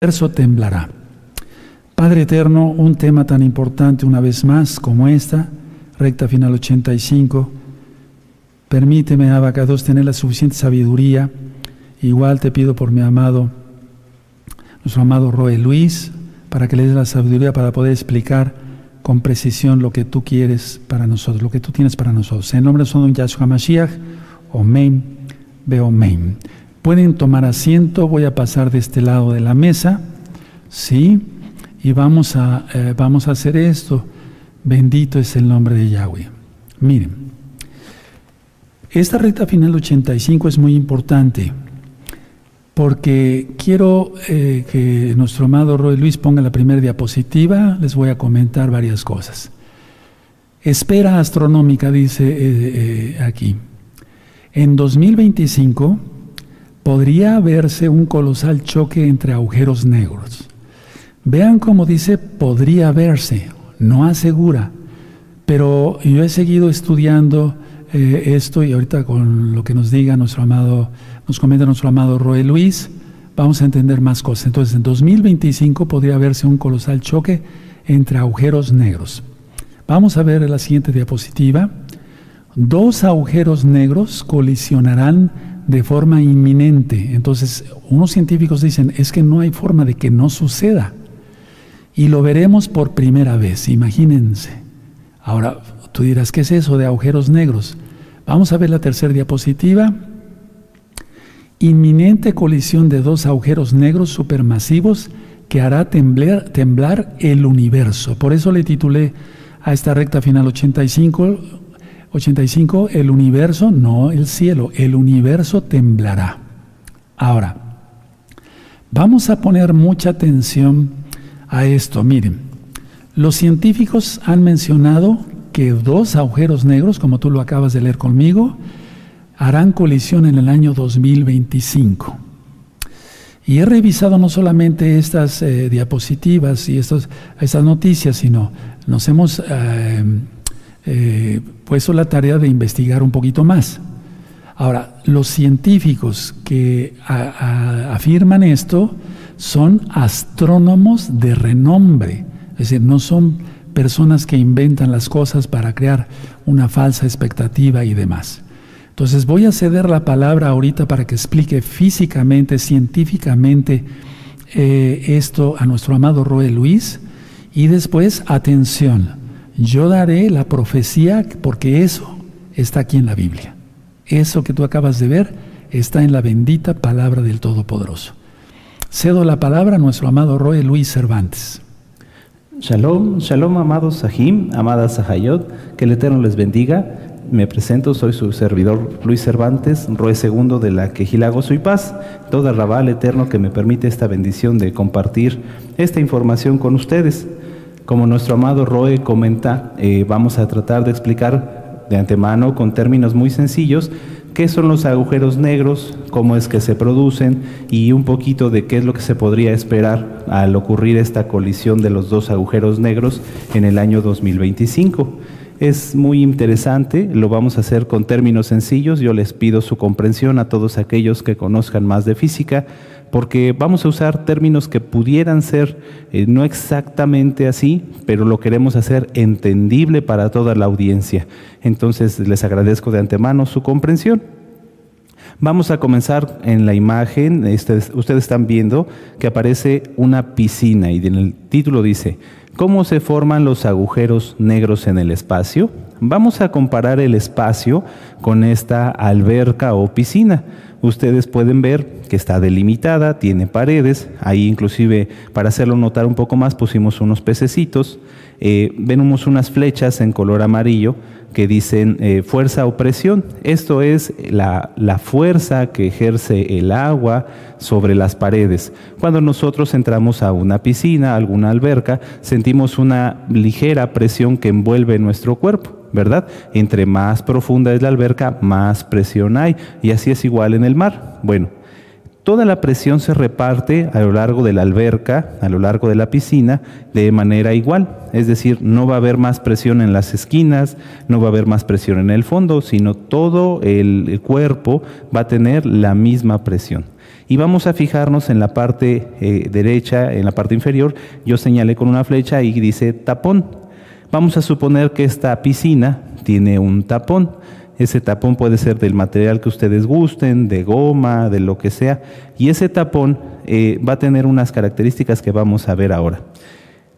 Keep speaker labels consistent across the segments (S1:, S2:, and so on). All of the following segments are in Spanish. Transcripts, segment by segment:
S1: universo temblará. Padre Eterno, un tema tan importante una vez más como esta, recta final 85, permíteme, Abacados, tener la suficiente sabiduría. Igual te pido por mi amado, nuestro amado Roe Luis, para que le des la sabiduría para poder explicar con precisión lo que tú quieres para nosotros, lo que tú tienes para nosotros. En nombre de Yahshua Mashiach, Omen, Beomen. Pueden tomar asiento, voy a pasar de este lado de la mesa, ¿sí? Y vamos a, eh, vamos a hacer esto. Bendito es el nombre de Yahweh. Miren, esta recta final 85 es muy importante porque quiero eh, que nuestro amado Roy Luis ponga la primera diapositiva, les voy a comentar varias cosas. Espera astronómica, dice eh, aquí. En 2025 podría verse un colosal choque entre agujeros negros. Vean cómo dice podría verse, no asegura. Pero yo he seguido estudiando eh, esto y ahorita con lo que nos diga nuestro amado, nos comenta nuestro amado Roy Luis, vamos a entender más cosas. Entonces, en 2025 podría verse un colosal choque entre agujeros negros. Vamos a ver la siguiente diapositiva. Dos agujeros negros colisionarán de forma inminente. Entonces, unos científicos dicen, es que no hay forma de que no suceda. Y lo veremos por primera vez, imagínense. Ahora, tú dirás, ¿qué es eso de agujeros negros? Vamos a ver la tercera diapositiva. Inminente colisión de dos agujeros negros supermasivos que hará temblar, temblar el universo. Por eso le titulé a esta recta final 85 85, el universo, no el cielo, el universo temblará. Ahora, vamos a poner mucha atención a esto. Miren, los científicos han mencionado que dos agujeros negros, como tú lo acabas de leer conmigo, harán colisión en el año 2025. Y he revisado no solamente estas eh, diapositivas y estos, estas noticias, sino nos hemos... Eh, eh, puesto la tarea de investigar un poquito más. Ahora, los científicos que afirman esto son astrónomos de renombre, es decir, no son personas que inventan las cosas para crear una falsa expectativa y demás. Entonces voy a ceder la palabra ahorita para que explique físicamente, científicamente eh, esto a nuestro amado Roe Luis y después, atención, yo daré la profecía porque eso está aquí en la Biblia. Eso que tú acabas de ver está en la bendita palabra del Todopoderoso. Cedo la palabra a nuestro amado Roe Luis Cervantes.
S2: Shalom, shalom amados Sahim, amadas Sahayot, que el Eterno les bendiga. Me presento, soy su servidor Luis Cervantes, Roe segundo de la Quejilago Soy Paz, toda Rabal Eterno que me permite esta bendición de compartir esta información con ustedes. Como nuestro amado Roe comenta, eh, vamos a tratar de explicar de antemano con términos muy sencillos qué son los agujeros negros, cómo es que se producen y un poquito de qué es lo que se podría esperar al ocurrir esta colisión de los dos agujeros negros en el año 2025. Es muy interesante, lo vamos a hacer con términos sencillos, yo les pido su comprensión a todos aquellos que conozcan más de física porque vamos a usar términos que pudieran ser eh, no exactamente así, pero lo queremos hacer entendible para toda la audiencia. Entonces les agradezco de antemano su comprensión. Vamos a comenzar en la imagen, este, ustedes están viendo que aparece una piscina y en el título dice, ¿cómo se forman los agujeros negros en el espacio? Vamos a comparar el espacio con esta alberca o piscina ustedes pueden ver que está delimitada, tiene paredes, ahí inclusive para hacerlo notar un poco más pusimos unos pececitos, eh, vemos unas flechas en color amarillo que dicen eh, fuerza o presión. Esto es la, la, fuerza que ejerce el agua sobre las paredes. Cuando nosotros entramos a una piscina, alguna alberca, sentimos una ligera presión que envuelve nuestro cuerpo. ¿verdad? Entre más profunda es la alberca, más presión hay. Y así es igual en el mar. Bueno, toda la presión se reparte a lo largo de la alberca, a lo largo de la piscina, de manera igual. Es decir, no va a haber más presión en las esquinas, no va a haber más presión en el fondo, sino todo el cuerpo va a tener la misma presión. Y vamos a fijarnos en la parte eh, derecha, en la parte inferior, yo señalé con una flecha y dice tapón. Vamos a suponer que esta piscina tiene un tapón. Ese tapón puede ser del material que ustedes gusten, de goma, de lo que sea. Y ese tapón eh, va a tener unas características que vamos a ver ahora.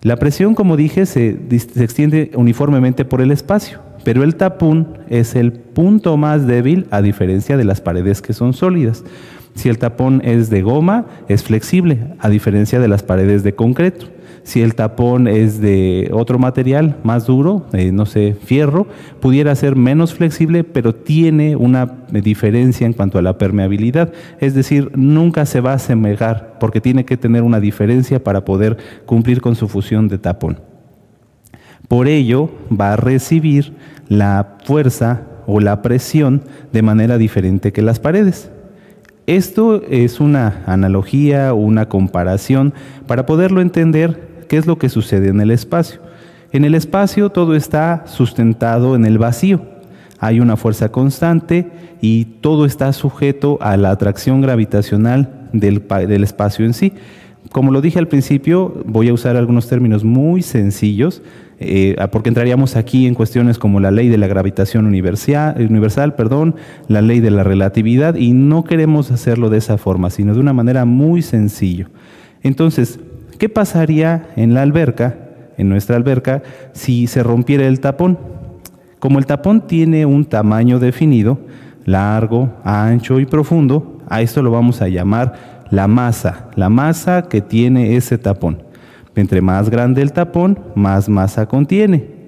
S2: La presión, como dije, se, se extiende uniformemente por el espacio, pero el tapón es el punto más débil a diferencia de las paredes que son sólidas. Si el tapón es de goma, es flexible, a diferencia de las paredes de concreto. Si el tapón es de otro material más duro, eh, no sé, fierro, pudiera ser menos flexible, pero tiene una diferencia en cuanto a la permeabilidad. Es decir, nunca se va a asemejar porque tiene que tener una diferencia para poder cumplir con su función de tapón. Por ello, va a recibir la fuerza o la presión de manera diferente que las paredes. Esto es una analogía, una comparación para poderlo entender ¿Qué es lo que sucede en el espacio? En el espacio todo está sustentado en el vacío. Hay una fuerza constante y todo está sujeto a la atracción gravitacional del, espacio en sí. Como lo dije al principio, voy a usar algunos términos muy sencillos, eh, porque entraríamos aquí en cuestiones como la ley de la gravitación universal, universal, perdón, la ley de la relatividad, y no queremos hacerlo de esa forma, sino de una manera muy sencilla. Entonces, ¿Qué pasaría en la alberca, en nuestra alberca, si se rompiera el tapón? Como el tapón tiene un tamaño definido, largo, ancho y profundo, a esto lo vamos a llamar la masa, la masa que tiene ese tapón. Entre más grande el tapón, más masa contiene.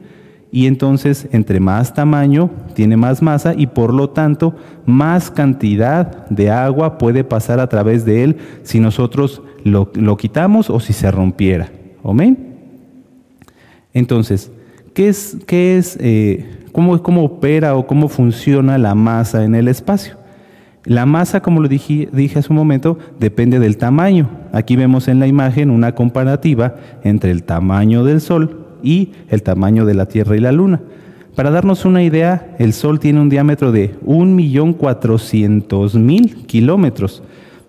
S2: Y entonces, entre más tamaño, tiene más masa y por lo tanto, más cantidad de agua puede pasar a través de él si nosotros lo, quitamos o si se rompiera. ¿Amén? Entonces, ¿qué es, qué es eh, cómo, cómo opera o cómo funciona la masa en el espacio? La masa, como lo dije, dije, hace un momento, depende del tamaño. Aquí vemos en la imagen una comparativa entre el tamaño del Sol y el tamaño de la Tierra y la Luna. Para darnos una idea, el Sol tiene un diámetro de 1.400.000 kilómetros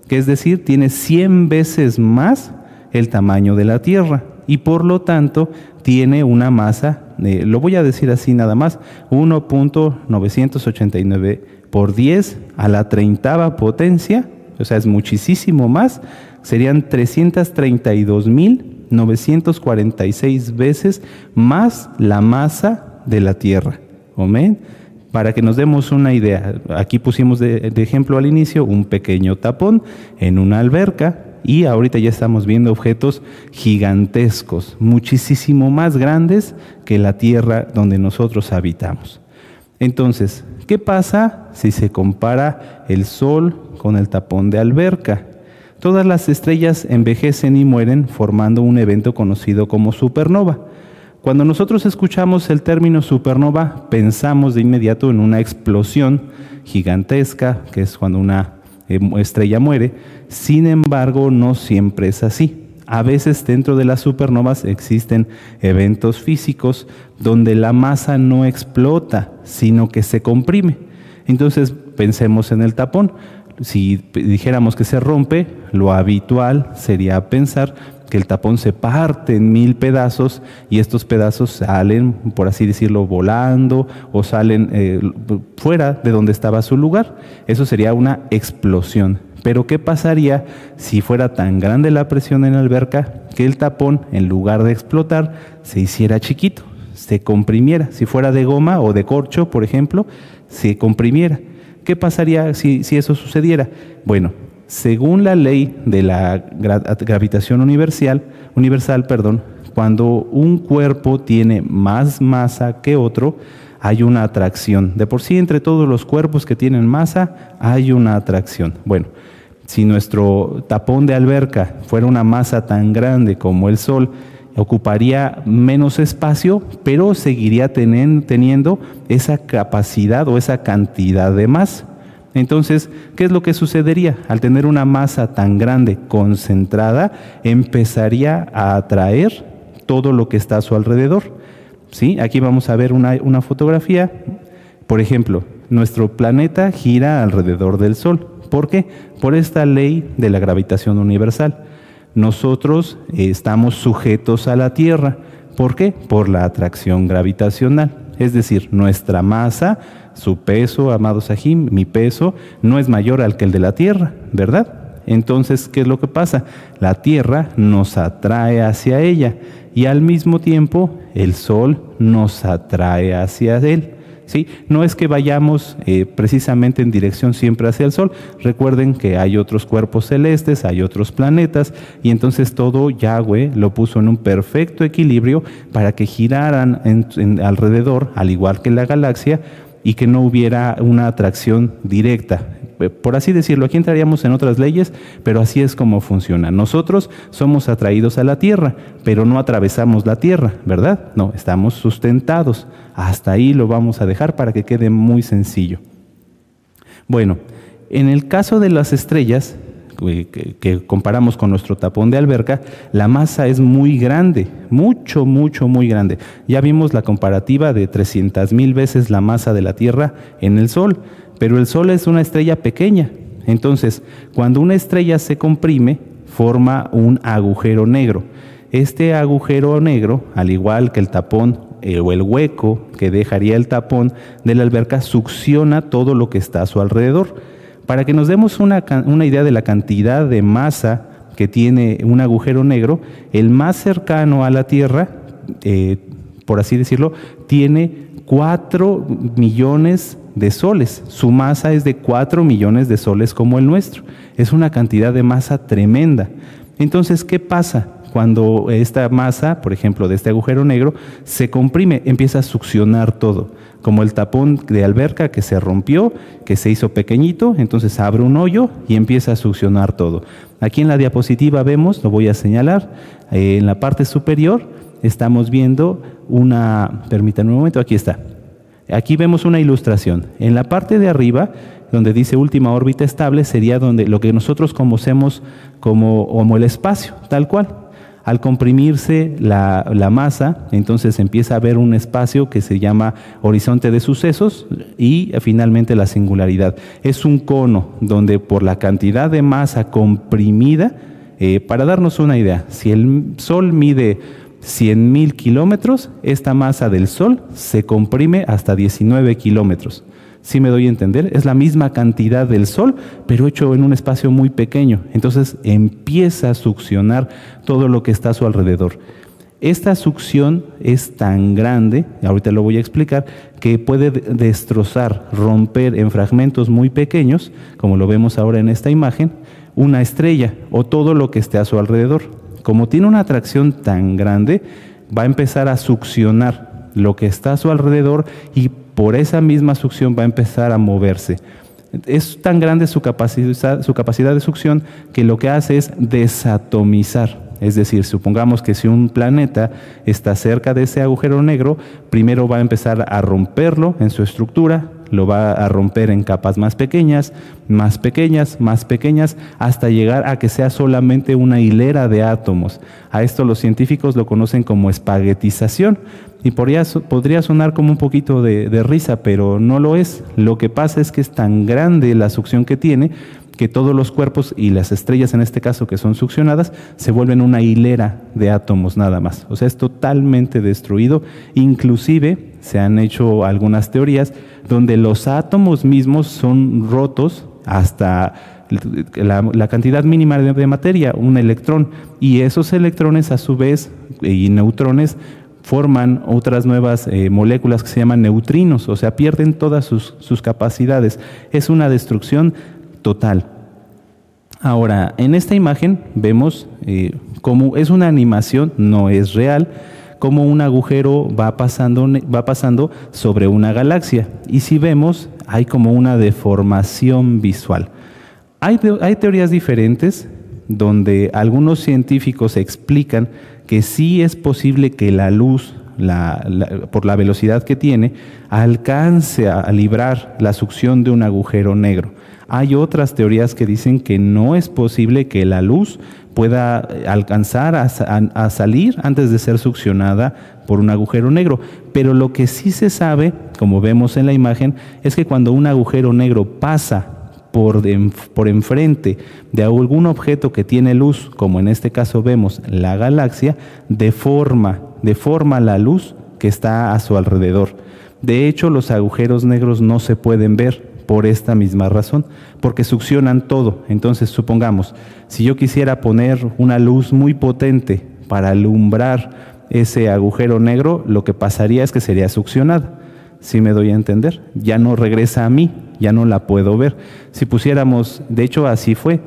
S2: que es decir, tiene 100 veces más el tamaño de la Tierra y por lo tanto tiene una masa, lo voy a decir así nada más, 1.989 por 10 a la treintava potencia, o sea, es muchísimo más, serían 332.946 veces más la masa de la Tierra. ¿Amén? Para que nos demos una idea, aquí pusimos de, ejemplo al inicio un pequeño tapón en una alberca y ahorita ya estamos viendo objetos gigantescos, muchísimo más grandes que la tierra donde nosotros habitamos. Entonces, ¿qué pasa si se compara el Sol con el tapón de alberca? Todas las estrellas envejecen y mueren formando un evento conocido como supernova. Cuando nosotros escuchamos el término supernova, pensamos de inmediato en una explosión gigantesca, que es cuando una eh, estrella muere. Sin embargo, no siempre es así. A veces dentro de las supernovas existen eventos físicos donde la masa no explota, sino que se comprime. Entonces pensemos en el tapón. Si dijéramos que se rompe, lo habitual sería pensar que el tapón se parte en mil pedazos y estos pedazos salen, por así decirlo, volando o salen eh, fuera de donde estaba su lugar. Eso sería una explosión. Pero ¿qué pasaría si fuera tan grande la presión en la alberca que el tapón, en lugar de explotar, se hiciera chiquito, se comprimiera? Si fuera de goma o de corcho, por ejemplo, se comprimiera. ¿Qué pasaría si, si eso sucediera? Bueno, según la ley de la gravitación universal, universal perdón, cuando un cuerpo tiene más masa que otro, hay una atracción. De por sí, entre todos los cuerpos que tienen masa, hay una atracción. Bueno, si nuestro tapón de alberca fuera una masa tan grande como el Sol, ocuparía menos espacio, pero seguiría teniendo esa capacidad o esa cantidad de masa. Entonces, ¿qué es lo que sucedería? Al tener una masa tan grande concentrada, empezaría a atraer todo lo que está a su alrededor. ¿Sí? Aquí vamos a ver una, una fotografía. Por ejemplo, nuestro planeta gira alrededor del Sol. ¿Por qué? Por esta ley de la gravitación universal. Nosotros eh, estamos sujetos a la Tierra. ¿Por qué? Por la atracción gravitacional. Es decir, nuestra masa, su peso, amado Sahim, mi peso, no es mayor al que el de la Tierra, ¿verdad? Entonces, ¿qué es lo que pasa? La Tierra nos atrae hacia ella y al mismo tiempo el Sol nos atrae hacia él. ¿Sí? No es que vayamos eh, precisamente en dirección siempre hacia el Sol. Recuerden que hay otros cuerpos celestes, hay otros planetas, y entonces todo Yahweh lo puso en un perfecto equilibrio para que giraran alrededor, al igual que la galaxia, y que no hubiera una atracción directa. Eh, por así decirlo, aquí entraríamos en otras leyes, pero así es como funciona. Nosotros somos atraídos a la Tierra, pero no atravesamos la Tierra, ¿verdad? No, estamos sustentados. Hasta ahí lo vamos a dejar para que quede muy sencillo. Bueno, en el caso de las estrellas, que, comparamos con nuestro tapón de alberca, la masa es muy grande, mucho, mucho, muy grande. Ya vimos la comparativa de 300 mil veces la masa de la Tierra en el Sol. Pero el Sol es una estrella pequeña. Entonces, cuando una estrella se comprime, forma un agujero negro. Este agujero negro, al igual que el tapón eh, o el hueco que dejaría el tapón de la alberca, succiona todo lo que está a su alrededor. Para que nos demos una, idea de la cantidad de masa que tiene un agujero negro, el más cercano a la Tierra, eh, por así decirlo, tiene 4 millones de soles. Su masa es de 4 millones de soles como el nuestro. Es una cantidad de masa tremenda. Entonces, ¿qué pasa? Cuando esta masa, por ejemplo, de este agujero negro, se comprime, empieza a succionar todo, como el tapón de alberca que se rompió, que se hizo pequeñito, entonces abre un hoyo y empieza a succionar todo. Aquí en la diapositiva vemos, lo voy a señalar, eh, en la parte superior estamos viendo una, permítanme un momento, aquí está, Aquí vemos una ilustración. En la parte de arriba, donde dice última órbita estable, sería donde lo que nosotros conocemos como, el espacio, tal cual. Al comprimirse la, la, masa, entonces empieza a haber un espacio que se llama horizonte de sucesos y finalmente la singularidad. Es un cono donde por la cantidad de masa comprimida, eh, para darnos una idea, si el Sol mide 100 mil kilómetros, esta masa del Sol se comprime hasta 19 kilómetros. Si me doy a entender, es la misma cantidad del Sol, pero hecho en un espacio muy pequeño. Entonces empieza a succionar todo lo que está a su alrededor. Esta succión es tan grande, ahorita lo voy a explicar, que puede destrozar, romper en fragmentos muy pequeños, como lo vemos ahora en esta imagen, una estrella o todo lo que esté a su alrededor como tiene una atracción tan grande, va a empezar a succionar lo que está a su alrededor y por esa misma succión va a empezar a moverse. Es tan grande su capacidad, de succión que lo que hace es desatomizar. Es decir, supongamos que si un planeta está cerca de ese agujero negro, primero va a empezar a romperlo en su estructura, lo va a romper en capas más pequeñas, más pequeñas, más pequeñas, hasta llegar a que sea solamente una hilera de átomos. A esto los científicos lo conocen como espaguetización. Y podría, podría sonar como un poquito de, de risa, pero no lo es. Lo que pasa es que es tan grande la succión que tiene que todos los cuerpos y las estrellas en este caso que son succionadas se vuelven una hilera de átomos nada más. O sea, es totalmente destruido. Inclusive se han hecho algunas teorías donde los átomos mismos son rotos hasta la, cantidad mínima de, materia, un electrón, y esos electrones a su vez y neutrones forman otras nuevas eh, moléculas que se llaman neutrinos, o sea, pierden todas sus, capacidades. Es una destrucción total. Ahora, en esta imagen vemos eh, cómo es una animación, no es real, cómo un agujero va pasando, va pasando sobre una galaxia. Y si vemos, hay como una deformación visual. Hay, hay teorías diferentes donde algunos científicos explican que sí es posible que la luz, por la velocidad que tiene, alcance a librar la succión de un agujero negro. Hay otras teorías que dicen que no es posible que la luz pueda alcanzar a, salir antes de ser succionada por un agujero negro. Pero lo que sí se sabe, como vemos en la imagen, es que cuando un agujero negro pasa por, por enfrente de algún objeto que tiene luz, como en este caso vemos la galaxia, deforma, deforma la luz que está a su alrededor. De hecho, los agujeros negros no se pueden ver por esta misma razón, porque succionan todo. Entonces, supongamos, si yo quisiera poner una luz muy potente para alumbrar ese agujero negro, lo que pasaría es que sería succionada. Si me doy a entender, ya no regresa a mí, ya no la puedo ver. Si pusiéramos, de hecho así fue,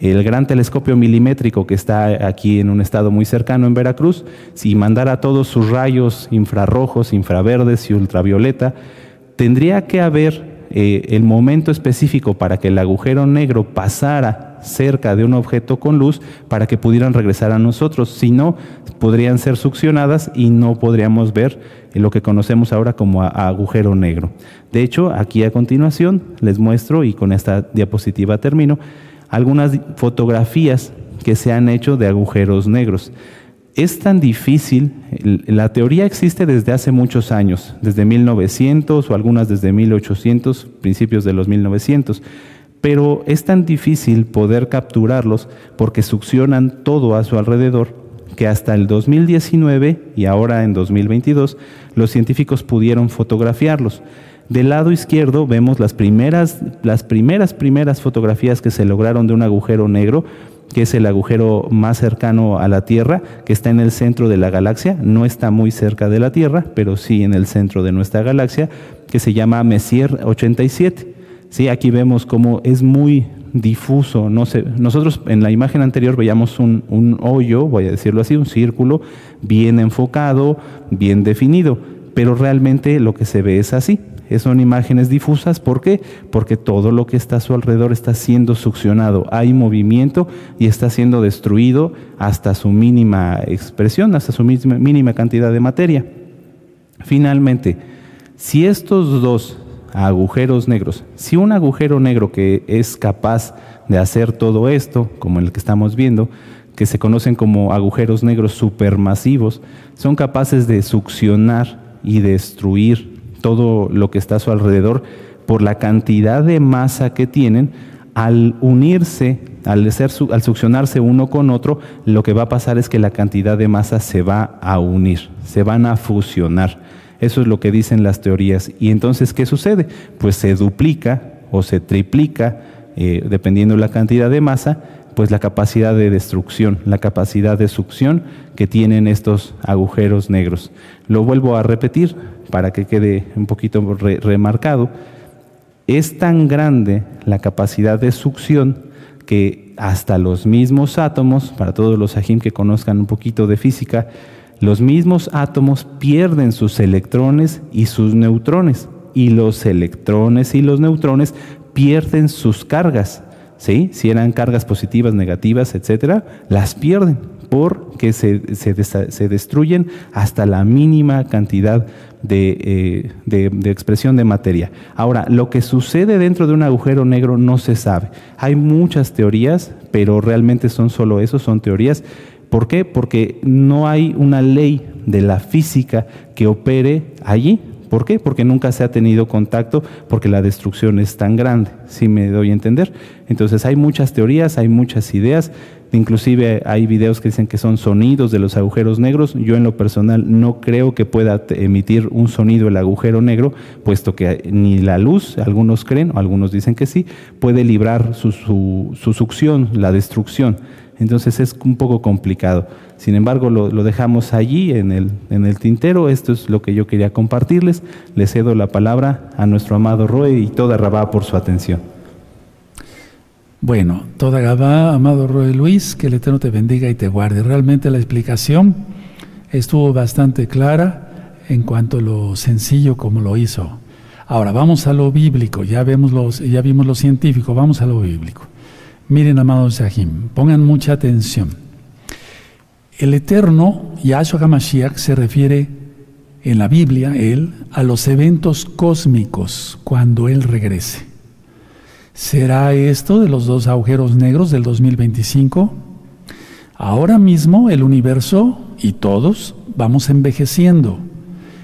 S2: el gran telescopio milimétrico que está aquí en un estado muy cercano en Veracruz, si mandara todos sus rayos infrarrojos, infraverdes y ultravioleta, tendría que haber eh, el momento específico para que el agujero negro pasara cerca de un objeto con luz para que pudieran regresar a nosotros. Si no, podrían ser succionadas y no podríamos ver lo que conocemos ahora como agujero negro. De hecho, aquí a continuación les muestro, y con esta diapositiva termino, algunas fotografías que se han hecho de agujeros negros es tan difícil, la teoría existe desde hace muchos años, desde 1900 o algunas desde 1800, principios de los 1900, pero es tan difícil poder capturarlos porque succionan todo a su alrededor que hasta el 2019 y ahora en 2022 los científicos pudieron fotografiarlos. Del lado izquierdo vemos las primeras, las primeras, primeras fotografías que se lograron de un agujero negro que es el agujero más cercano a la Tierra, que está en el centro de la galaxia, no está muy cerca de la Tierra, pero sí en el centro de nuestra galaxia, que se llama Messier 87. Sí, aquí vemos cómo es muy difuso. Nosotros en la imagen anterior veíamos un, un hoyo, voy a decirlo así, un círculo bien enfocado, bien definido, pero realmente lo que se ve es así son imágenes difusas. ¿Por qué? Porque todo lo que está a su alrededor está siendo succionado. Hay movimiento y está siendo destruido hasta su mínima expresión, hasta su mínima cantidad de materia. Finalmente, si estos dos agujeros negros, si un agujero negro que es capaz de hacer todo esto, como el que estamos viendo, que se conocen como agujeros negros supermasivos, son capaces de succionar y destruir todo lo que está a su alrededor por la cantidad de masa que tienen, al unirse, al, al succionarse uno con otro, lo que va a pasar es que la cantidad de masa se va a unir, se van a fusionar. Eso es lo que dicen las teorías. Y entonces, ¿qué sucede? Pues se duplica o se triplica, eh, dependiendo de la cantidad de masa, pues la capacidad de destrucción, la capacidad de succión que tienen estos agujeros negros. Lo vuelvo a repetir, para que quede un poquito remarcado, es tan grande la capacidad de succión que hasta los mismos átomos, para todos los ajim que conozcan un poquito de física, los mismos átomos pierden sus electrones y sus neutrones, y los electrones y los neutrones pierden sus cargas. ¿sí? Si eran cargas positivas, negativas, etcétera, las pierden porque se, se, destruyen hasta la mínima cantidad eh, de, de, expresión de materia. Ahora, lo que sucede dentro de un agujero negro no se sabe. Hay muchas teorías, pero realmente son solo eso, son teorías. ¿Por qué? Porque no hay una ley de la física que opere allí. ¿Por qué? Porque nunca se ha tenido contacto, porque la destrucción es tan grande, si me doy a entender. Entonces hay muchas teorías, hay muchas ideas, inclusive hay videos que dicen que son sonidos de los agujeros negros. Yo en lo personal no creo que pueda emitir un sonido el agujero negro, puesto que ni la luz, algunos creen, o algunos dicen que sí, puede librar su, su succión, la destrucción. Entonces es un poco complicado. Sin embargo, lo, dejamos allí en el, en el, tintero. Esto es lo que yo quería compartirles. Le cedo la palabra a nuestro amado Roe y toda Rabá por su atención.
S1: Bueno, toda Rabá, amado Roe Luis, que el Eterno te bendiga y te guarde. Realmente la explicación estuvo bastante clara en cuanto a lo sencillo como lo hizo. Ahora vamos a lo bíblico, ya, vemos los, ya vimos lo científico, vamos a lo bíblico. Miren, amados Sahim, pongan mucha atención. El eterno Yahshua HaMashiach se refiere en la Biblia, él, a los eventos cósmicos cuando él regrese. ¿Será esto de los dos agujeros negros del 2025? Ahora mismo el universo y todos vamos envejeciendo.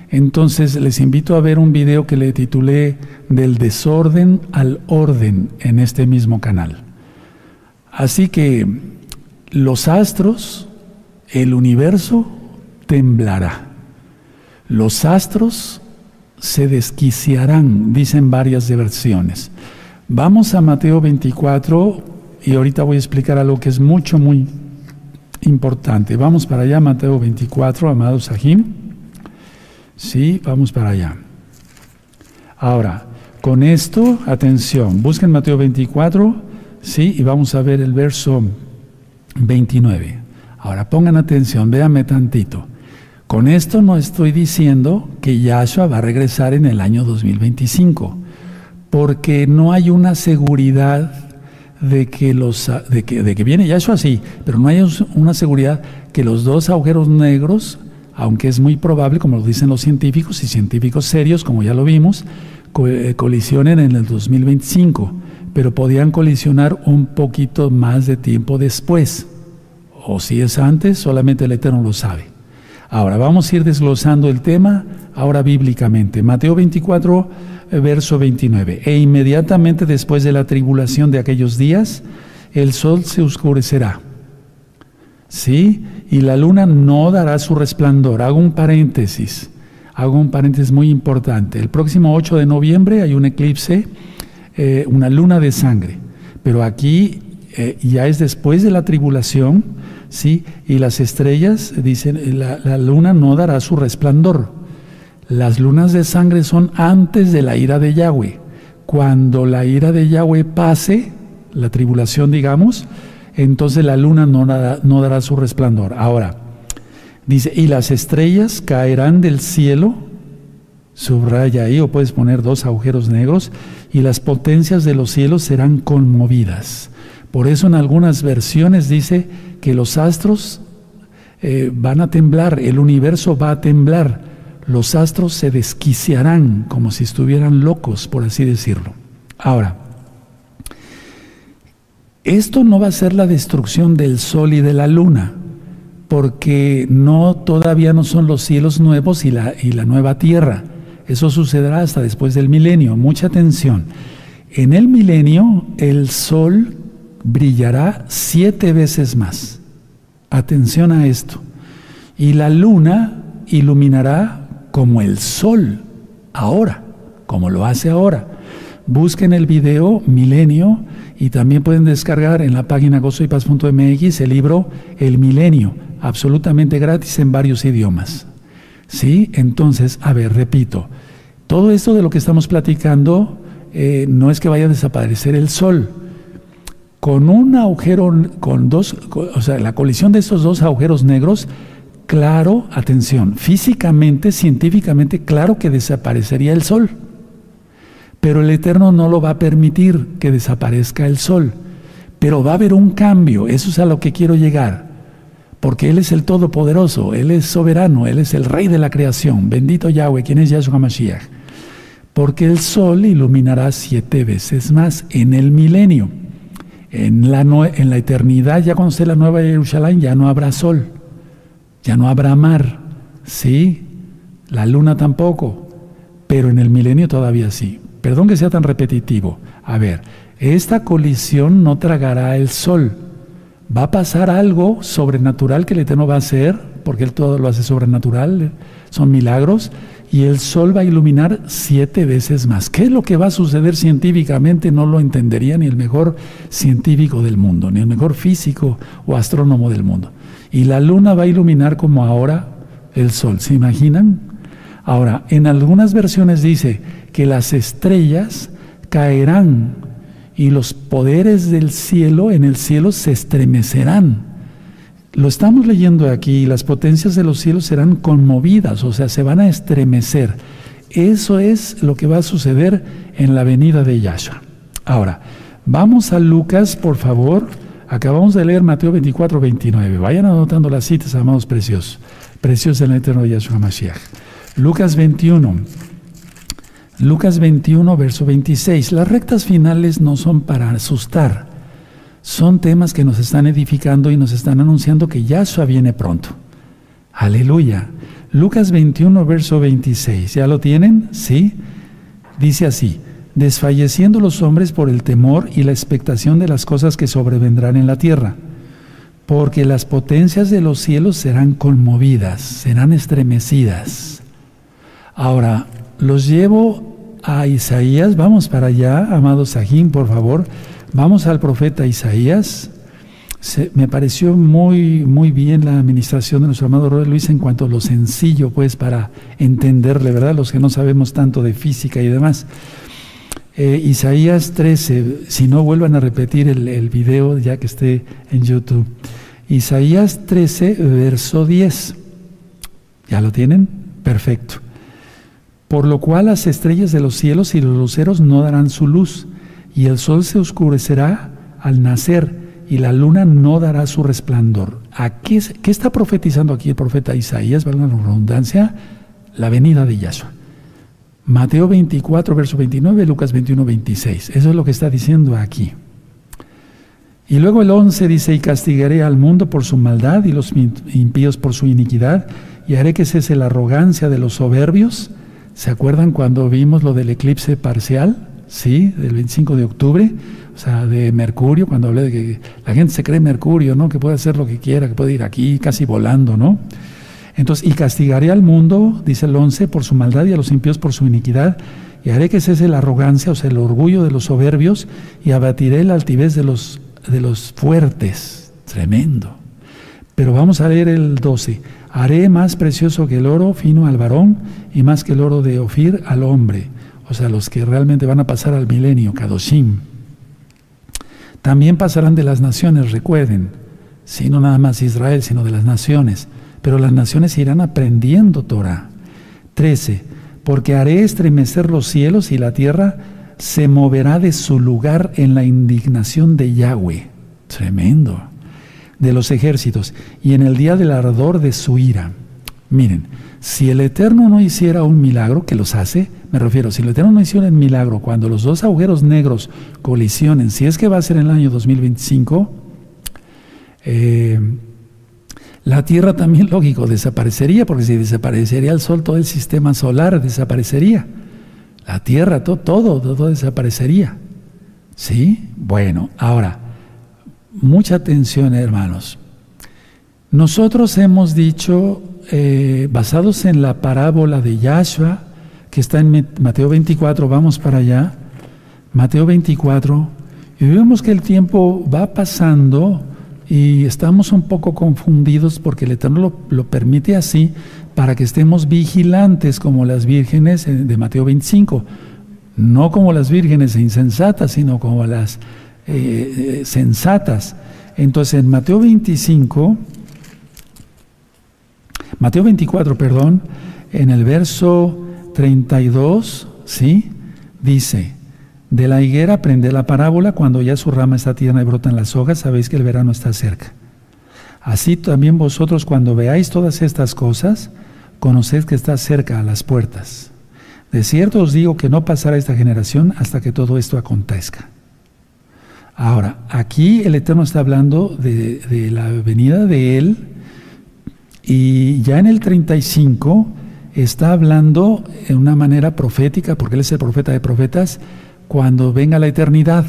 S1: Entonces les invito a ver un video que le titulé Del desorden al orden en este mismo canal. Así que los astros, el universo temblará. Los astros se desquiciarán, dicen varias versiones. Vamos a Mateo 24 y ahorita voy a explicar algo que es mucho, muy importante. Vamos para allá, Mateo 24, amados Sahim. Sí, vamos para allá. Ahora, con esto, atención, busquen Mateo 24, sí, y vamos a ver el verso 29. Ahora pongan atención, véanme tantito. Con esto no estoy diciendo que Yahshua va a regresar en el año 2025, porque no hay una seguridad de que, los, de que, de que viene Yahshua, sí, pero no hay una seguridad que los dos agujeros negros aunque es muy probable, como lo dicen los científicos y científicos serios, como ya lo vimos, eh, colisionen en el 2025, pero podían colisionar un poquito más de tiempo después. O si es antes, solamente el Eterno lo sabe. Ahora vamos a ir desglosando el tema ahora bíblicamente. Mateo 24, eh, verso 29. E inmediatamente después de la tribulación de aquellos días, el sol se oscurecerá. ¿Sí? y la luna no dará su resplandor. Hago un paréntesis, hago un paréntesis muy importante. El próximo 8 de noviembre hay un eclipse, eh, una luna de sangre, pero aquí eh, ya es después de la tribulación, ¿sí? Y las estrellas, dicen, la, la luna no dará su resplandor. Las lunas de sangre son antes de la ira de Yahweh. Cuando la ira de Yahweh pase, la tribulación, digamos, entonces la luna no dará, su resplandor. Ahora, dice, y las estrellas caerán del cielo, subraya ahí, o puedes poner dos agujeros negros, y las potencias de los cielos serán conmovidas. Por eso en algunas versiones dice que los astros eh, van a temblar, el universo va a temblar, los astros se desquiciarán como si estuvieran locos, por así decirlo. Ahora, esto no va a ser la destrucción del sol y de la luna, porque no todavía no son los cielos nuevos y la, y la nueva tierra. Eso sucederá hasta después del milenio. Mucha atención. En el milenio el sol brillará siete veces más. Atención a esto. Y la luna iluminará como el sol ahora, como lo hace ahora. Busquen el video Milenio y también pueden descargar en la página gozoypaz.mx el libro El Milenio, absolutamente gratis en varios idiomas. ¿Sí? Entonces, a ver, repito, todo esto de lo que estamos platicando eh, no es que vaya a desaparecer el sol. Con un agujero, con dos, o sea, la colisión de estos dos agujeros negros, claro, atención, físicamente, científicamente, claro que desaparecería el sol. Pero el Eterno no lo va a permitir que desaparezca el sol. Pero va a haber un cambio, eso es a lo que quiero llegar. Porque Él es el Todopoderoso, Él es soberano, Él es el Rey de la creación. Bendito Yahweh, quien es Yahshua Mashiach. Porque el sol iluminará siete veces más en el milenio. En la, eternidad, ya cuando esté la nueva Jerusalén, ya no habrá sol, ya no habrá mar, ¿sí? La luna tampoco, pero en el milenio todavía sí. Perdón que sea tan repetitivo. A ver, esta colisión no tragará el sol. Va a pasar algo sobrenatural que el Eterno va a hacer, porque Él todo lo hace sobrenatural, son milagros, y el sol va a iluminar siete veces más. ¿Qué es lo que va a suceder científicamente? No lo entendería ni el mejor científico del mundo, ni el mejor físico o astrónomo del mundo. Y la luna va a iluminar como ahora el sol. ¿Se imaginan? Ahora, en algunas versiones dice, que las estrellas caerán y los poderes del cielo en el cielo se estremecerán. Lo estamos leyendo aquí, las potencias de los cielos serán conmovidas, o sea, se van a estremecer. Eso es lo que va a suceder en la venida de Yahshua. Ahora, vamos a Lucas, por favor. Acabamos de leer Mateo 24, 29. Vayan anotando las citas, amados preciosos. Preciosos en el eterno Yahshua Mashiach. Lucas 21. Lucas 21, verso 26. Las rectas finales no son para asustar, son temas que nos están edificando y nos están anunciando que Yahshua viene pronto. Aleluya. Lucas 21, verso 26. ¿Ya lo tienen? Sí. Dice así, desfalleciendo los hombres por el temor y la expectación de las cosas que sobrevendrán en la tierra, porque las potencias de los cielos serán conmovidas, serán estremecidas. Ahora, los llevo a Isaías, vamos para allá, amado Sajín, por favor, vamos al profeta Isaías me pareció muy, muy bien la administración de nuestro amado Roy Luis en cuanto a lo sencillo, pues, para entenderle, ¿verdad? Los que no sabemos tanto de física y demás. Eh, Isaías 13, si no vuelvan a repetir el, el video ya que esté en YouTube. Isaías 13, verso 10. ¿Ya lo tienen? Perfecto. Por lo cual las estrellas de los cielos y los luceros no darán su luz, y el sol se oscurecerá al nacer y la luna no dará su resplandor. ¿A qué, está profetizando aquí el profeta Isaías? Valga la redundancia, la venida de Yahshua. Mateo 24, verso 29, Lucas 21, 26. Eso es lo que está diciendo aquí. Y luego el 11 dice, y castigaré al mundo por su maldad y los impíos por su iniquidad, y haré que cese la arrogancia de los soberbios. ¿Se acuerdan cuando vimos lo del eclipse parcial? Sí, del 25 de octubre o sea, de Mercurio, cuando hablé de que la gente se cree Mercurio, ¿no? Que puede hacer lo que quiera, que puede ir aquí casi volando, ¿no? Entonces, y castigaré al mundo, dice el 11, por su maldad y a los impíos por su iniquidad, y haré que cese la arrogancia, o sea, el orgullo de los soberbios, y abatiré la altivez de los, de los fuertes. Tremendo. Pero vamos a leer el 12. Haré más precioso que el oro fino al varón y más que el oro de Ofir al hombre. O sea, los que realmente van a pasar al milenio, Kadoshim. También pasarán de las naciones, recuerden, si no nada más Israel, sino de las naciones. Pero las naciones irán aprendiendo Torah. 13. Porque haré estremecer los cielos y la tierra se moverá de su lugar en la indignación de Yahweh. Tremendo. De los ejércitos. Y en el día del ardor de su ira. Miren, si el Eterno no hiciera un milagro, que los hace, me refiero, si Eterno no hiciera un milagro cuando los dos agujeros negros colisionen, si es que va a ser en el año 2025, eh, la Tierra también, lógico, desaparecería, porque si desaparecería el Sol, todo el sistema solar desaparecería. La Tierra, todo, todo, todo desaparecería. ¿Sí? Bueno, ahora, mucha atención, hermanos. Nosotros hemos dicho eh, basados en la parábola de Yahshua, que está en Mateo 24, vamos para allá, Mateo 24, y vemos que el tiempo va pasando y estamos un poco confundidos porque el Eterno lo, lo permite así para que estemos vigilantes como las vírgenes de Mateo 25, no como las vírgenes insensatas, sino como las eh, eh, sensatas. Entonces en Mateo 25, Mateo 24, perdón, en el verso 32, ¿sí? Dice, de la higuera aprende la parábola, cuando ya su rama está tierna y brotan las hojas, sabéis que el verano está cerca. Así también vosotros cuando veáis todas estas cosas, conoced que está cerca a las puertas. De cierto os digo que no pasará esta generación hasta que todo esto acontezca. Ahora, aquí el Eterno está hablando de, de la venida de Él y ya en el 35 está hablando en una manera profética, porque Él es el profeta de profetas, cuando venga la eternidad,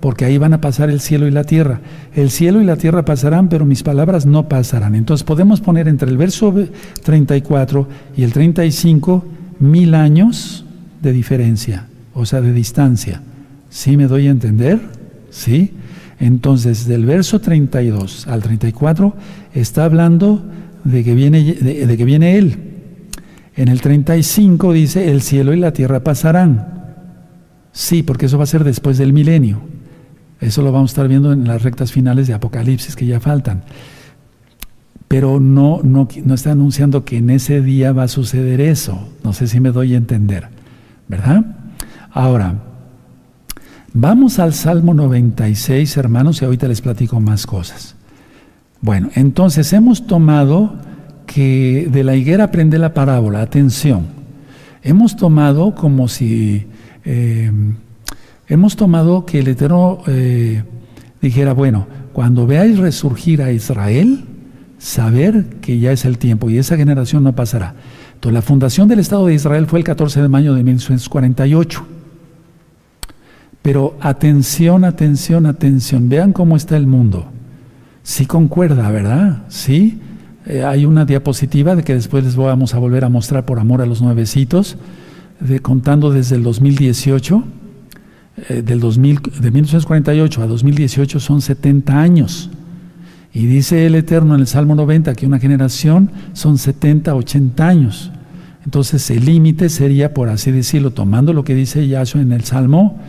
S1: porque ahí van a pasar el cielo y la tierra. El cielo y la tierra pasarán, pero mis palabras no pasarán. Entonces podemos poner entre el verso 34 y el 35 mil años de diferencia, o sea, de distancia. ¿Sí me doy a entender? ¿Sí? Entonces, del verso 32 al 34 está hablando de que viene, de, que viene Él. En el 35 dice, el cielo y la tierra pasarán. Sí, porque eso va a ser después del milenio. Eso lo vamos a estar viendo en las rectas finales de Apocalipsis que ya faltan. Pero no, no, no está anunciando que en ese día va a suceder eso. No sé si me doy a entender. ¿Verdad? Ahora, vamos al Salmo 96, hermanos, y ahorita les platico más cosas. Bueno, entonces hemos tomado que de la higuera aprende la parábola, atención, hemos tomado como si, eh, hemos tomado que el Eterno eh, dijera, bueno, cuando veáis resurgir a Israel, saber que ya es el tiempo y esa generación no pasará. Entonces, la fundación del Estado de Israel fue el 14 de mayo de 1948. Pero atención, atención, atención, vean cómo está el mundo. Sí concuerda, ¿verdad? Sí. Eh, hay una diapositiva de que después les vamos a volver a mostrar por amor a los nuevecitos, de, contando desde el 2018, eh, del 2000, de 1948 a 2018 son 70 años. Y dice el Eterno en el Salmo 90 que una generación son 70, 80 años. Entonces el límite sería, por así decirlo, tomando lo que dice Yahshua en el Salmo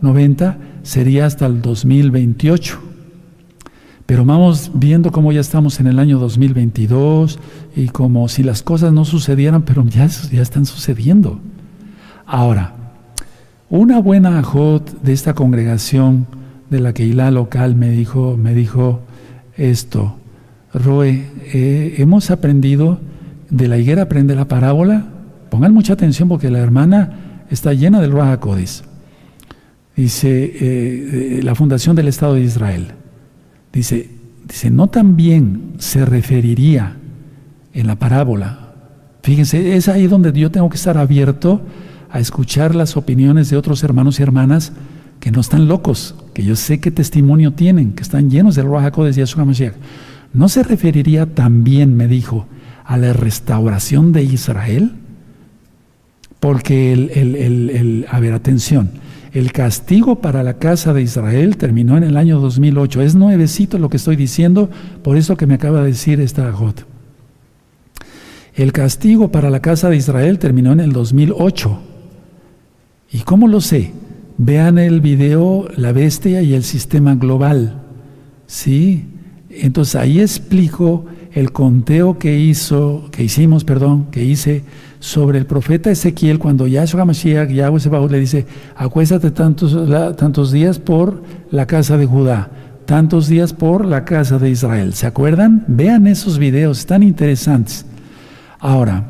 S1: 90, sería hasta el 2028. Pero vamos viendo cómo ya estamos en el año 2022 y como si las cosas no sucedieran, pero ya, están sucediendo. Ahora, una buena ajot de esta congregación de la Ilá local me dijo, me dijo esto, Roe, eh, hemos aprendido de la higuera aprende la parábola. Pongan mucha atención porque la hermana está llena del Raja Dice eh, eh, la fundación del Estado de Israel. Dice, dice, no también se referiría en la parábola. Fíjense, es ahí donde yo tengo que estar abierto a escuchar las opiniones de otros hermanos y hermanas que no están locos, que yo sé qué testimonio tienen, que están llenos del Ruach de Yeshua Mashiach. ¿No se referiría también, me dijo, a la restauración de Israel? Porque el, el, el, el a ver, atención, el castigo para la casa de Israel terminó en el año 2008. Es nuevecito lo que estoy diciendo, por eso que me acaba de decir esta Jot. El castigo para la casa de Israel terminó en el 2008. ¿Y cómo lo sé? Vean el video La bestia y el sistema global. ¿Sí? Entonces ahí explico el conteo que hizo, que hicimos, perdón, que hice sobre el profeta Ezequiel cuando Yahshua Mashiach, Yahweh Sebaot le dice, acuéstate tantos, tantos días por la casa de Judá, tantos días por la casa de Israel. ¿Se acuerdan? Vean esos videos, tan interesantes. Ahora,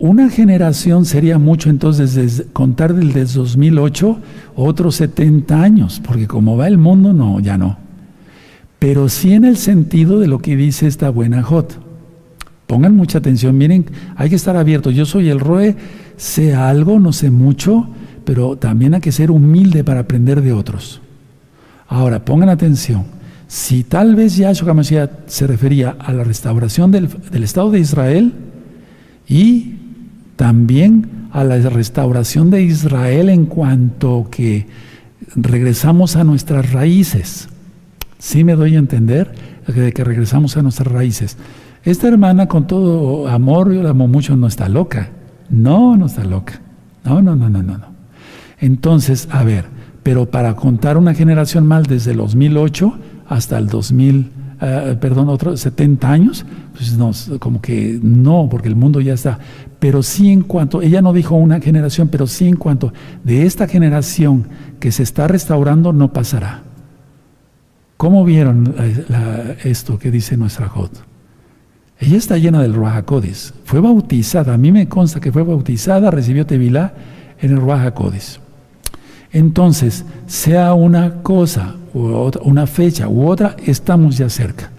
S1: una generación sería mucho entonces contar del 2008 otros 70 años, porque como va el mundo, no, ya no. Pero sí en el sentido de lo que dice esta buena Jot. Pongan mucha atención, miren, hay que estar abiertos. Yo soy el ROE, sé algo, no sé mucho, pero también hay que ser humilde para aprender de otros. Ahora, pongan atención. Si tal vez Yahshua HaMashiach se refería a la restauración del, del Estado de Israel y también a la restauración de Israel en cuanto que regresamos a nuestras raíces. ¿Sí me doy a entender? De que regresamos a nuestras raíces. Esta hermana con todo amor, yo la amo mucho, no está loca. No, no está loca. No, no, no, no, no. no. Entonces, a ver, pero para contar una generación mal desde el 2008 hasta el 2000, eh, perdón, otros 70 años, pues no, como que no, porque el mundo ya está. Pero sí en cuanto, ella no dijo una generación, pero sí en cuanto de esta generación que se está restaurando, no pasará. ¿Cómo vieron esto que dice nuestra Jot? Ella está llena del Ruach Fue bautizada, a mí me consta que fue bautizada, recibió Tevilá en el Ruach Entonces, sea una cosa, u otra, una fecha u otra, estamos ya cerca.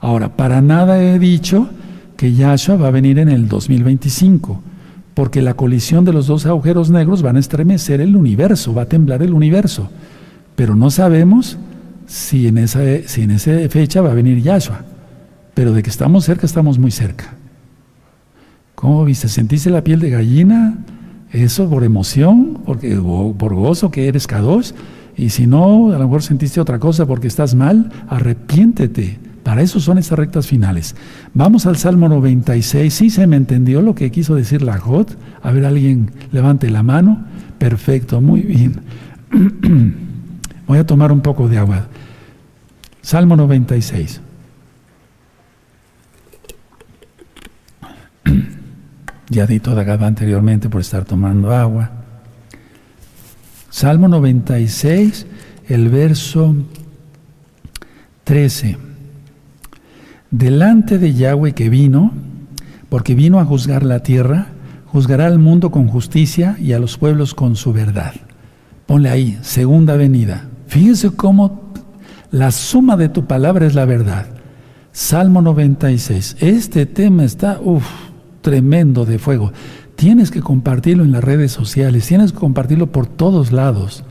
S1: Ahora, para nada he dicho que Yahshua va a venir en el 2025, porque la colisión de los dos agujeros negros van a estremecer el universo, va a temblar el universo. Pero no sabemos si en esa, si en esa fecha va a venir Yahshua. Pero de que estamos cerca, estamos muy cerca. ¿Cómo viste? ¿Sentiste la piel de gallina? ¿Eso por emoción? Porque, ¿Por gozo que eres K2? Y si no, a lo mejor sentiste otra cosa porque estás mal, arrepiéntete. Para eso son estas rectas finales. Vamos al Salmo 96. ¿Sí se me entendió lo que quiso decir la Jot? A ver, alguien levante la mano. Perfecto, muy bien. Voy a tomar un poco de agua. Salmo 96. Ya di toda gaba anteriormente por estar tomando agua. Salmo 96, el verso 13. Delante de Yahweh que vino, porque vino a juzgar la tierra, juzgará al mundo con justicia y a los pueblos con su verdad. Ponle ahí, segunda venida. Fíjense cómo la suma de tu palabra es la verdad. Salmo 96. Este tema está, uff, tremendo de fuego. Tienes que compartirlo en las redes sociales, tienes que compartirlo por todos lados.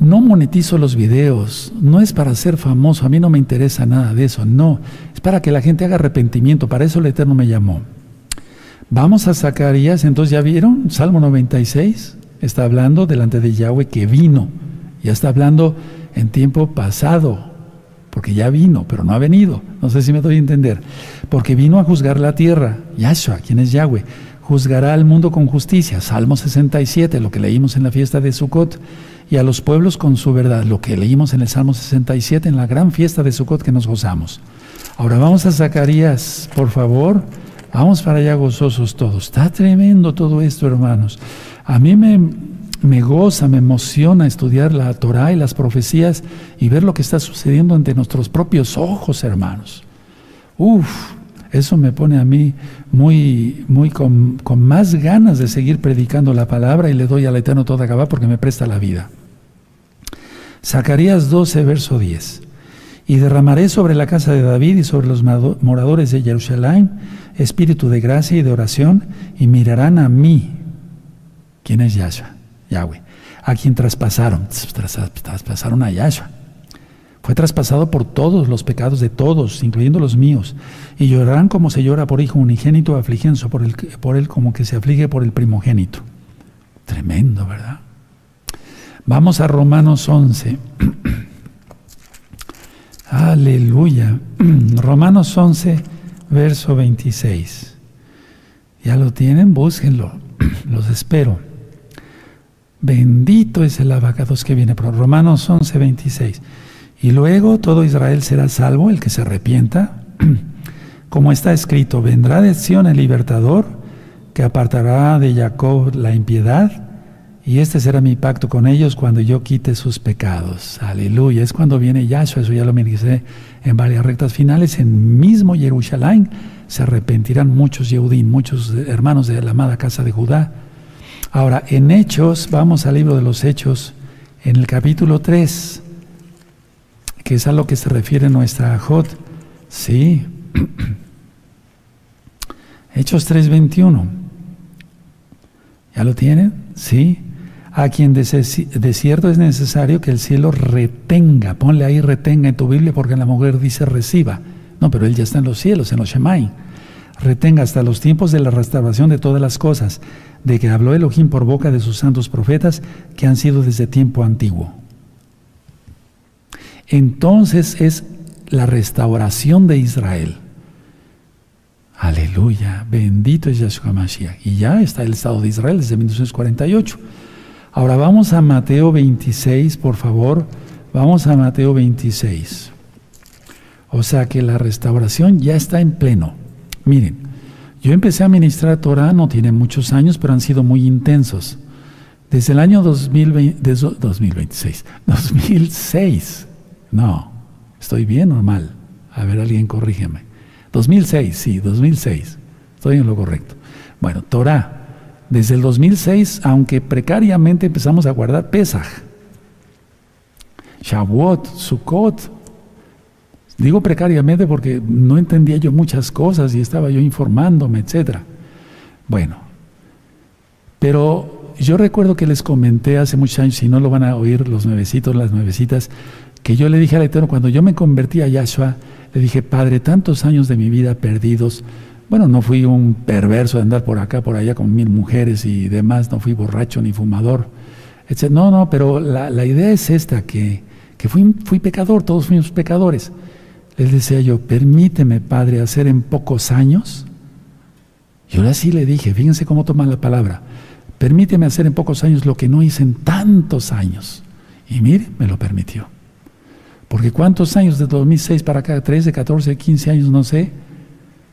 S1: No monetizo los videos, no es para ser famoso, a mí no me interesa nada de eso, no, es para que la gente haga arrepentimiento, para eso el Eterno me llamó. Vamos a Zacarías, entonces ya vieron, Salmo 96, está hablando delante de Yahweh que vino, ya está hablando en tiempo pasado, porque ya vino, pero no ha venido, no sé si me doy a entender, porque vino a juzgar la tierra, Yahshua, quien es Yahweh, juzgará al mundo con justicia, Salmo 67, lo que leímos en la fiesta de Sukkot, y a los pueblos con su verdad, lo que leímos en el Salmo 67, en la gran fiesta de Sukkot que nos gozamos. Ahora vamos a Zacarías, por favor, vamos para allá gozosos todos. Está tremendo todo esto, hermanos. A mí me, me goza, me emociona estudiar la Torah y las profecías y ver lo que está sucediendo ante nuestros propios ojos, hermanos. Uf, eso me pone a mí muy, muy con, más ganas de seguir predicando la palabra y le doy al Eterno toda Gabá porque me presta la vida. Zacarías 12, verso 10. Y derramaré sobre la casa de David y sobre los moradores de Jerusalén espíritu de gracia y de oración y mirarán a mí. ¿Quién es Yahshua? Yahweh. A quien traspasaron. Traspasaron a Yahshua. Fue traspasado por todos los pecados de todos, incluyendo los míos, y llorarán como se llora por hijo unigénito, afligenso por, el, por él como que se aflige por el primogénito. Tremendo, ¿verdad? Vamos a Romanos 11. Aleluya. Romanos 11, verso 26. ¿Ya lo tienen? Búsquenlo. Los espero. Bendito es el abacados que viene Romanos 11, 26. Y luego todo Israel será salvo, el que se arrepienta. Como está escrito, vendrá de Sion el libertador, que apartará de Jacob la impiedad, y este será mi pacto con ellos cuando yo quite sus pecados. Aleluya. Es cuando viene Yahshua, eso ya lo medicé en varias rectas finales. En mismo Jerusalén se arrepentirán muchos Yehudim, muchos hermanos de la amada casa de Judá. Ahora, en Hechos, vamos al libro de los Hechos, en el capítulo 3 que es a lo que se refiere nuestra Jod. Sí. Hechos 3:21. ¿Ya lo tienen? Sí. A quien de, cierto es necesario que el cielo retenga. Ponle ahí retenga en tu Biblia porque la mujer dice reciba. No, pero él ya está en los cielos, en los Shemai. Retenga hasta los tiempos de la restauración de todas las cosas, de que habló Elohim por boca de sus santos profetas que han sido desde tiempo antiguo entonces es la restauración de Israel. Aleluya, bendito es Yahshua Mashiach. Y ya está el Estado de Israel desde 1948. Ahora vamos a Mateo 26, por favor. Vamos a Mateo 26. O sea que la restauración ya está en pleno. Miren, yo empecé a ministrar Torah, no tiene muchos años, pero han sido muy intensos. Desde el año 2020, 2026, 2006 no, estoy bien o mal. A ver, alguien corrígeme. 2006, sí, 2006. Estoy en lo correcto. Bueno, Torah. Desde el 2006, aunque precariamente empezamos a guardar Pesach, Shavuot, Sukkot. Digo precariamente porque no entendía yo muchas cosas y estaba yo informándome, etc. Bueno, pero yo recuerdo que les comenté hace muchos años, si no lo van a oír los nuevecitos, las nuevecitas, que yo le dije al Eterno, cuando yo me convertí a Yahshua, le dije, Padre, tantos años de mi vida perdidos, bueno, no fui un perverso de andar por acá, por allá con mil mujeres y demás, no fui borracho ni fumador, etc. No, no, pero la, idea es esta, que, que fui, fui pecador, todos fuimos pecadores. Les decía yo, permíteme, Padre, hacer en pocos años. Y ahora sí le dije, fíjense cómo toma la palabra, permíteme hacer en pocos años lo que no hice en tantos años. Y mire, me lo permitió. Porque cuántos años de 2006 para acá, 13, 14, 15 años, no sé,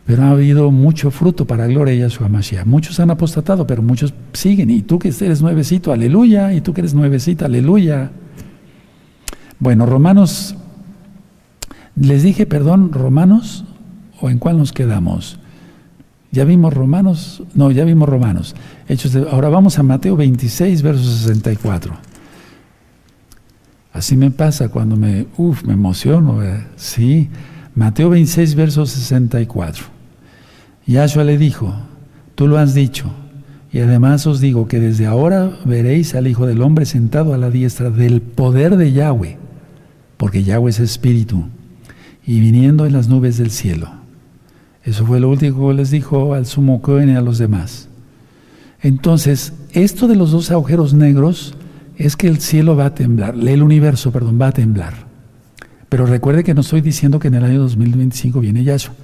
S1: pero ha habido mucho fruto para gloria de Yahshua Mashiach. Muchos han apostatado, pero muchos siguen. Y tú que eres nuevecito, aleluya. Y tú que eres nuevecita, aleluya. Bueno, Romanos, les dije, perdón, Romanos, ¿o en cuál nos quedamos? Ya vimos Romanos, no, ya vimos Romanos. Ahora vamos a Mateo 26, verso 64. Así me pasa cuando me, uf, me emociono, sí. Mateo 26, verso 64. Yahshua le dijo, tú lo has dicho, y además os digo que desde ahora veréis al Hijo del Hombre sentado a la diestra del poder de Yahweh, porque Yahweh es espíritu, y viniendo en las nubes del cielo. Eso fue lo último que les dijo al sumo Cohen y a los demás. Entonces, esto de los dos agujeros negros es que el cielo va a temblar, el universo, perdón, va a temblar. Pero recuerde que no estoy diciendo que en el año 2025 viene Yahshua.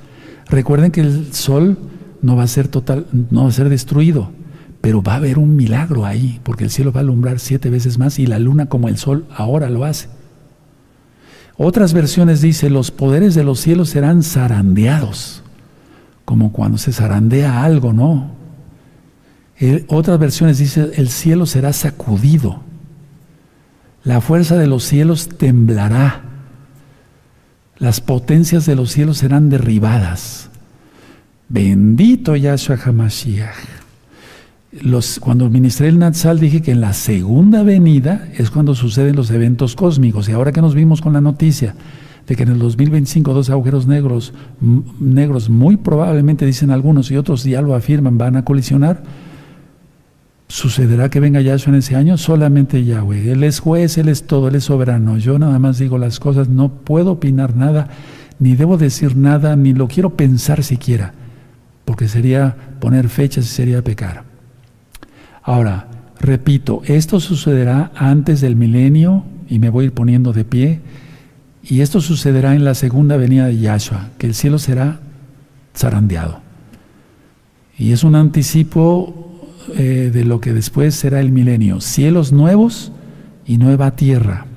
S1: Recuerden que el sol no va a ser total, no va a ser destruido, pero va a haber un milagro ahí, porque el cielo va a alumbrar siete veces más y la luna como el sol ahora lo hace. Otras versiones dice, los poderes de los cielos serán zarandeados, como cuando se zarandea algo, ¿no? Eh, otras versiones dice, el cielo será sacudido, la fuerza de los cielos temblará, las potencias de los cielos serán derribadas. Bendito Yahshua HaMashiach. Los, cuando ministré el Natsal dije que en la segunda venida es cuando suceden los eventos cósmicos. Y ahora que nos vimos con la noticia de que en el 2025 dos agujeros negros, negros muy probablemente dicen algunos y otros ya lo afirman, van a colisionar, ¿Sucederá que venga Yahshua en ese año? Solamente Yahweh. Él es juez, Él es todo, Él es soberano. Yo nada más digo las cosas, no puedo opinar nada, ni debo decir nada, ni lo quiero pensar siquiera, porque sería poner fechas y sería pecar. Ahora, repito, esto sucederá antes del milenio, y me voy a ir poniendo de pie, y esto sucederá en la segunda venida de Yahshua, que el cielo será zarandeado. Y es un anticipo eh, de lo que después será el milenio, cielos nuevos y nueva tierra.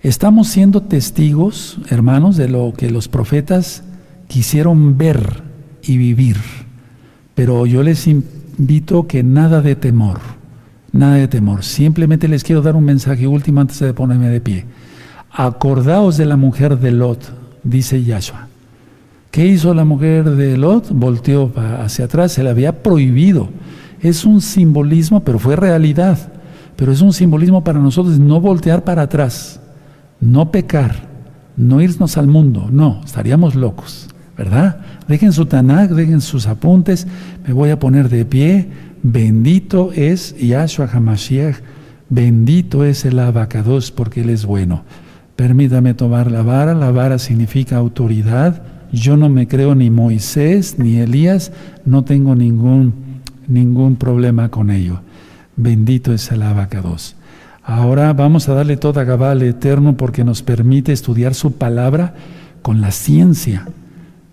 S1: Estamos siendo testigos, hermanos, de lo que los profetas quisieron ver y vivir, pero yo les invito que nada de temor, nada de temor, simplemente les quiero dar un mensaje último antes de ponerme de pie. Acordaos de la mujer de Lot, dice Yahshua. ¿Qué hizo la mujer de Lot? Volteó hacia atrás, se le había prohibido. Es un simbolismo, pero fue realidad. Pero es un simbolismo para nosotros no voltear para atrás, no pecar, no irnos al mundo. No, estaríamos locos, ¿verdad? Dejen su Tanakh, dejen sus apuntes. Me voy a poner de pie. Bendito es Yahshua HaMashiach. Bendito es el abacados porque Él es bueno. Permítame tomar la vara. La vara significa autoridad yo no me creo ni Moisés ni Elías, no tengo ningún, ningún problema con ello. Bendito es el abacados. Ahora vamos a darle toda Gabá al Eterno porque nos permite estudiar su palabra con la ciencia,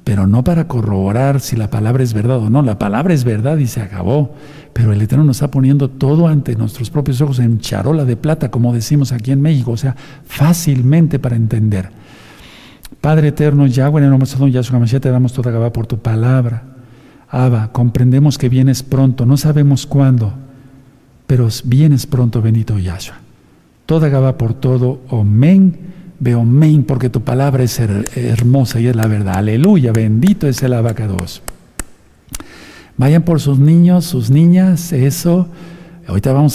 S1: pero no para corroborar si la palabra es verdad o no. La palabra es verdad y se acabó, pero el Eterno nos está poniendo todo ante nuestros propios ojos en charola de plata, como decimos aquí en México, o sea, fácilmente para entender. Padre eterno, Yahweh, en el nombre de Yahshua Mashiach, te damos toda Gabá por tu palabra. Abba, comprendemos que vienes pronto, no sabemos cuándo, pero vienes pronto, bendito Yahshua. Toda Gabá por todo, Omen, veo Omen, porque tu palabra es hermosa y es la verdad. Aleluya, bendito es el abacados. Vayan por sus niños, sus niñas, eso. Ahorita vamos